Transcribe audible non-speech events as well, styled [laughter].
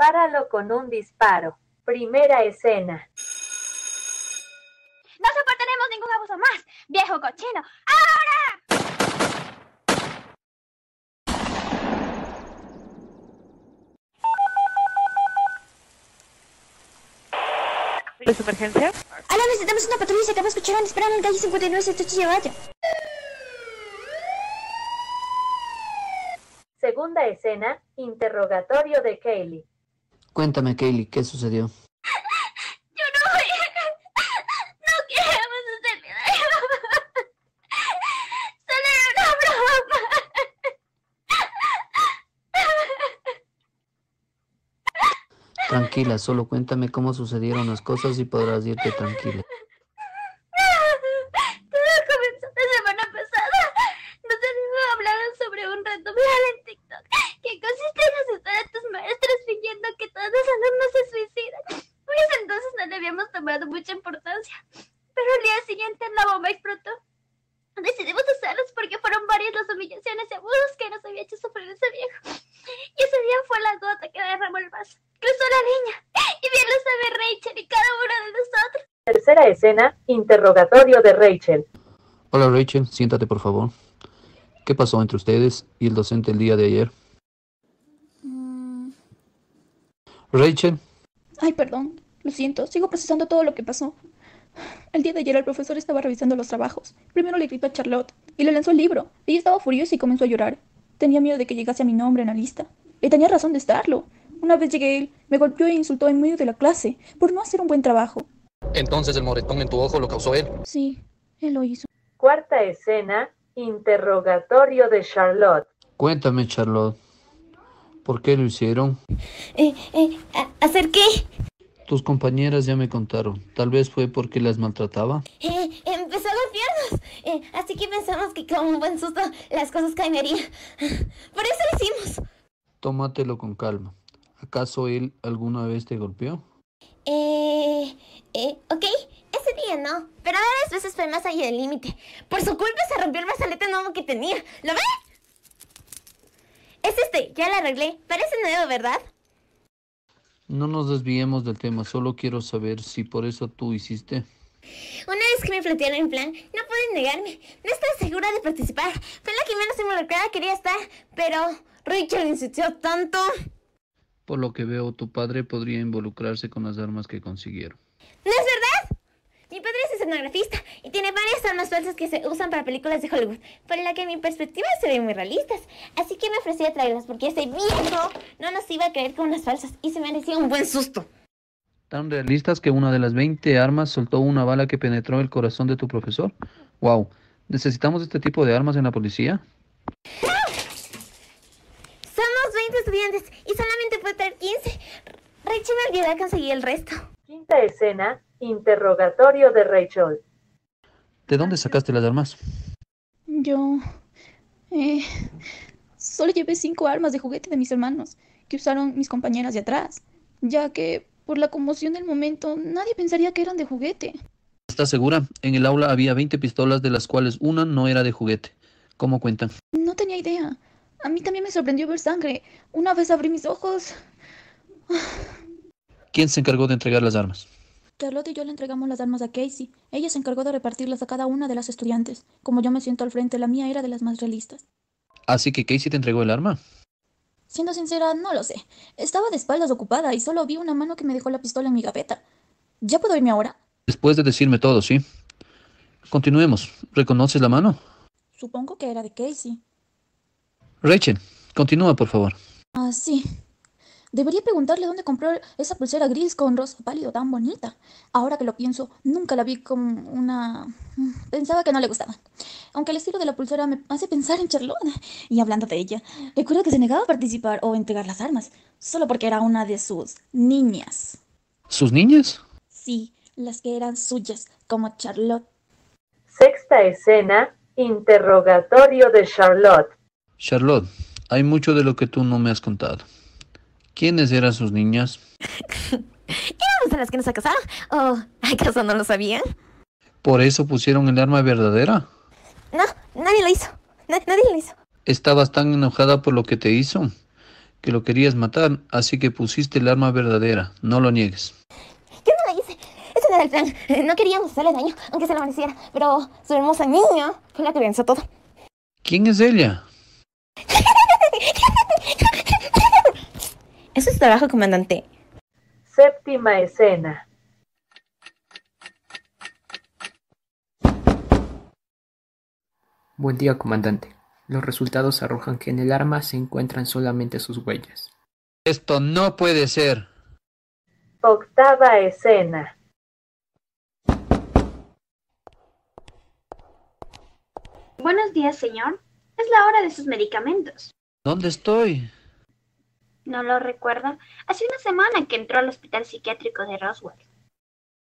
Páralo con un disparo. Primera escena. No soportaremos ningún abuso más, viejo cochino. ¡Ahora! ¿Es emergencia? Aló, necesitamos una patrulla. Se acaba de escuchar a disparar en calle 59 7 vaya. Segunda escena. Interrogatorio de Kaylee. Cuéntame, Kaylee, ¿qué sucedió? Yo no voy a... No queremos hacer nada. Solo era una broma. Tranquila, solo cuéntame cómo sucedieron las cosas y podrás irte tranquila. Todo comenzó la semana pasada. Nos habían hablado sobre un reto viral en TikTok que consiste en asustar a tus maestros fingiendo que todos los alumnos se suicidan. Pues entonces no le habíamos tomado mucha importancia. Pero al día siguiente la bomba explotó. Decidimos usarlos porque fueron varias las humillaciones y abusos que nos había hecho sufrir ese viejo. Y ese día fue la gota que derramó el vaso. Cruzó la línea. Y bien lo sabe Rachel y cada uno de nosotros. Tercera escena. Interrogatorio de Rachel. Hola Rachel, siéntate por favor. ¿Qué pasó entre ustedes y el docente el día de ayer? Rachel, Ay, perdón. Lo siento. Sigo procesando todo lo que pasó. El día de ayer el profesor estaba revisando los trabajos. Primero le gritó a Charlotte y le lanzó el libro. Ella estaba furiosa y comenzó a llorar. Tenía miedo de que llegase a mi nombre en la lista. Y tenía razón de estarlo. Una vez llegué él, me golpeó e insultó en medio de la clase por no hacer un buen trabajo. entonces el moretón en tu ojo lo causó él. Sí, él lo hizo. Cuarta escena. Interrogatorio de Charlotte. Cuéntame, Charlotte. ¿Por qué lo hicieron? Eh, eh, ¿Hacer qué? Tus compañeras ya me contaron. Tal vez fue porque las maltrataba. Eh, empezó a golpearnos. Eh, así que pensamos que con un buen susto las cosas caerían. Por eso lo hicimos. Tómatelo con calma. ¿Acaso él alguna vez te golpeó? Eh, eh, ok. Ese día no. Pero varias veces fue más allá del límite. Por su culpa se rompió el brazalete nuevo que tenía. ¿Lo ves? Es este. Ya lo arreglé. Parece nuevo, ¿verdad? No nos desviemos del tema, solo quiero saber si por eso tú hiciste. Una vez que me plantearon el plan, no pueden negarme. No estaba segura de participar. Fue la que menos involucrada quería estar. Pero Rachel insistió tanto. Por lo que veo, tu padre podría involucrarse con las armas que consiguieron. ¿No es y tiene varias armas falsas que se usan para películas de Hollywood, por la que en mi perspectiva se ven muy realistas. Así que me ofrecí a traerlas porque ese viejo no nos iba a creer con unas falsas y se merecía un buen susto. Tan realistas que una de las 20 armas soltó una bala que penetró el corazón de tu profesor. Wow, ¿necesitamos este tipo de armas en la policía? Somos 20 estudiantes y solamente puedo traer 15. Rachel me olvidó conseguir el resto. Quinta escena. Interrogatorio de Rachel. ¿De dónde sacaste las armas? Yo... Eh, solo llevé cinco armas de juguete de mis hermanos, que usaron mis compañeras de atrás, ya que por la conmoción del momento nadie pensaría que eran de juguete. ¿Estás segura? En el aula había 20 pistolas de las cuales una no era de juguete. ¿Cómo cuentan? No tenía idea. A mí también me sorprendió ver sangre. Una vez abrí mis ojos. ¿Quién se encargó de entregar las armas? Charlotte y yo le entregamos las armas a Casey. Ella se encargó de repartirlas a cada una de las estudiantes. Como yo me siento al frente, la mía era de las más realistas. Así que Casey te entregó el arma. Siendo sincera, no lo sé. Estaba de espaldas ocupada y solo vi una mano que me dejó la pistola en mi gaveta. ¿Ya puedo irme ahora? Después de decirme todo, ¿sí? Continuemos. ¿Reconoces la mano? Supongo que era de Casey. Rachel, continúa, por favor. Ah, sí. Debería preguntarle dónde compró esa pulsera gris con rosa pálido tan bonita. Ahora que lo pienso, nunca la vi con una... Pensaba que no le gustaba. Aunque el estilo de la pulsera me hace pensar en Charlotte. Y hablando de ella, recuerdo que se negaba a participar o entregar las armas, solo porque era una de sus niñas. ¿Sus niñas? Sí, las que eran suyas, como Charlotte. Sexta escena. Interrogatorio de Charlotte. Charlotte, hay mucho de lo que tú no me has contado. ¿Quiénes eran sus niñas? [laughs] ¿Éramos a las que nos casaron? ¿O acaso no lo sabían? ¿Por eso pusieron el arma verdadera? No, nadie lo hizo. Na- nadie lo hizo. ¿Estabas tan enojada por lo que te hizo? que lo querías matar, así que pusiste el arma verdadera. No lo niegues. Yo no la hice. Ese no era el plan. Eh, No queríamos hacerle daño, aunque se lo mereciera. Pero su hermosa niña fue la que pensó todo. ¿Quién es ella? [laughs] Eso es trabajo, comandante. Séptima escena. Buen día, comandante. Los resultados arrojan que en el arma se encuentran solamente sus huellas. Esto no puede ser. Octava escena. Buenos días, señor. Es la hora de sus medicamentos. ¿Dónde estoy? ¿No lo recuerda? Hace una semana que entró al hospital psiquiátrico de Roswell.